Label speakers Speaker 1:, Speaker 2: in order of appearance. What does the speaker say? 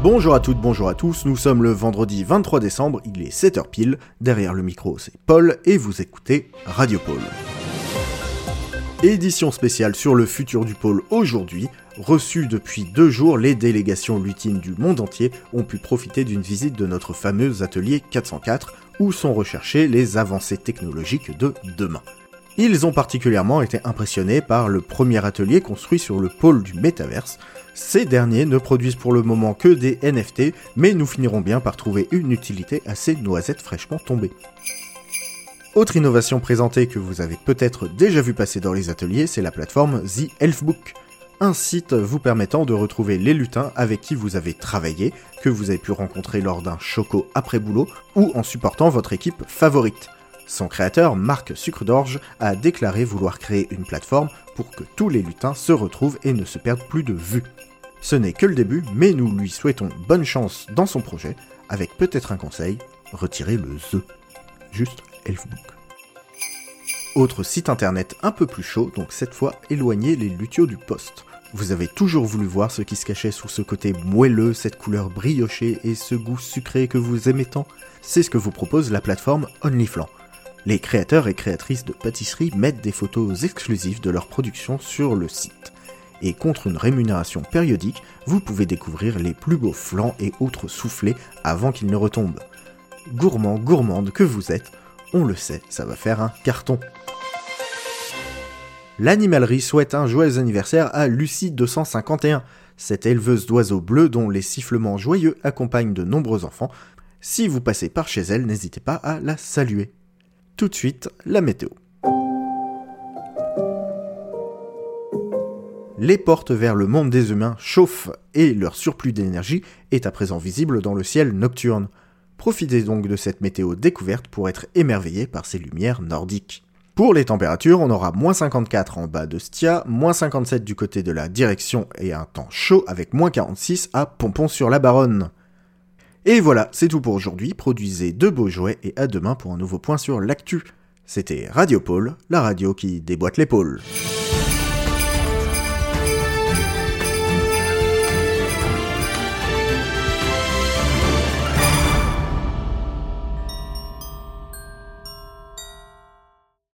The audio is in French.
Speaker 1: Bonjour à toutes, bonjour à tous, nous sommes le vendredi 23 décembre, il est 7h pile, derrière le micro c'est Paul et vous écoutez Radio Pôle. Édition spéciale sur le futur du pôle aujourd'hui, reçue depuis deux jours, les délégations lutines du monde entier ont pu profiter d'une visite de notre fameux atelier 404 où sont recherchées les avancées technologiques de demain. Ils ont particulièrement été impressionnés par le premier atelier construit sur le pôle du métaverse. Ces derniers ne produisent pour le moment que des NFT, mais nous finirons bien par trouver une utilité à ces noisettes fraîchement tombées. Autre innovation présentée que vous avez peut-être déjà vu passer dans les ateliers, c'est la plateforme The Elfbook. Un site vous permettant de retrouver les lutins avec qui vous avez travaillé, que vous avez pu rencontrer lors d'un choco après boulot, ou en supportant votre équipe favorite. Son créateur, Marc Sucre d'Orge, a déclaré vouloir créer une plateforme pour que tous les lutins se retrouvent et ne se perdent plus de vue. Ce n'est que le début, mais nous lui souhaitons bonne chance dans son projet, avec peut-être un conseil, retirez le THE. Juste Elfbook. Autre site internet un peu plus chaud, donc cette fois éloignez les luthiaux du poste. Vous avez toujours voulu voir ce qui se cachait sous ce côté moelleux, cette couleur briochée et ce goût sucré que vous aimez tant C'est ce que vous propose la plateforme OnlyFlan. Les créateurs et créatrices de pâtisseries mettent des photos exclusives de leur production sur le site. Et contre une rémunération périodique, vous pouvez découvrir les plus beaux flancs et autres soufflés avant qu'ils ne retombent. Gourmand, gourmande que vous êtes, on le sait, ça va faire un carton. L'animalerie souhaite un joyeux anniversaire à Lucie 251, cette éleveuse d'oiseaux bleus dont les sifflements joyeux accompagnent de nombreux enfants. Si vous passez par chez elle, n'hésitez pas à la saluer tout de suite la météo. Les portes vers le monde des humains chauffent et leur surplus d'énergie est à présent visible dans le ciel nocturne. Profitez donc de cette météo découverte pour être émerveillé par ces lumières nordiques. Pour les températures, on aura moins 54 en bas de Stia, moins 57 du côté de la direction et un temps chaud avec moins 46 à Pompon-sur-la-Baronne. Et voilà, c'est tout pour aujourd'hui. Produisez de beaux jouets et à demain pour un nouveau point sur l'actu. C'était Radio Pôle, la radio qui déboîte l'épaule.